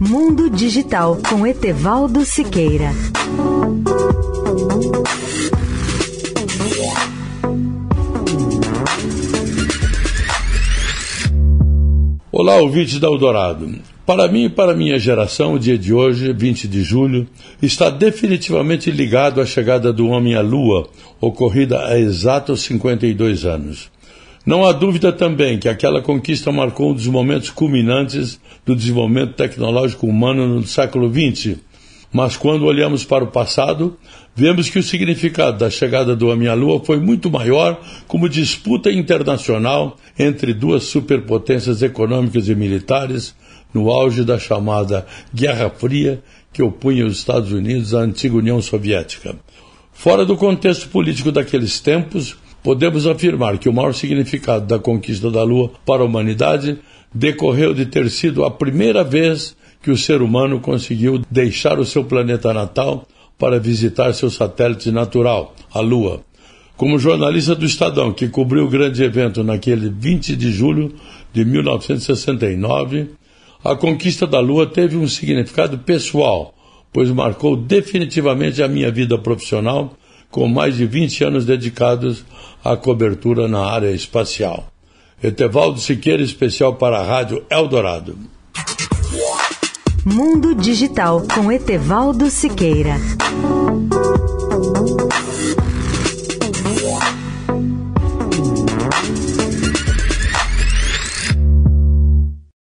Mundo Digital com Etevaldo Siqueira. Olá, ouvintes da Eldorado. Para mim e para minha geração, o dia de hoje, 20 de julho, está definitivamente ligado à chegada do homem à Lua, ocorrida há exatos 52 anos. Não há dúvida também que aquela conquista marcou um dos momentos culminantes do desenvolvimento tecnológico humano no século XX. Mas quando olhamos para o passado, vemos que o significado da chegada do homem à Lua foi muito maior como disputa internacional entre duas superpotências econômicas e militares no auge da chamada Guerra Fria que opunha os Estados Unidos à antiga União Soviética. Fora do contexto político daqueles tempos, podemos afirmar que o maior significado da conquista da Lua para a humanidade decorreu de ter sido a primeira vez que o ser humano conseguiu deixar o seu planeta natal para visitar seu satélite natural, a Lua. Como jornalista do Estadão, que cobriu o grande evento naquele 20 de julho de 1969, a conquista da Lua teve um significado pessoal, pois marcou definitivamente a minha vida profissional com mais de 20 anos dedicados à cobertura na área espacial. Etevaldo Siqueira, especial para a Rádio Eldorado. Mundo Digital com Etevaldo Siqueira.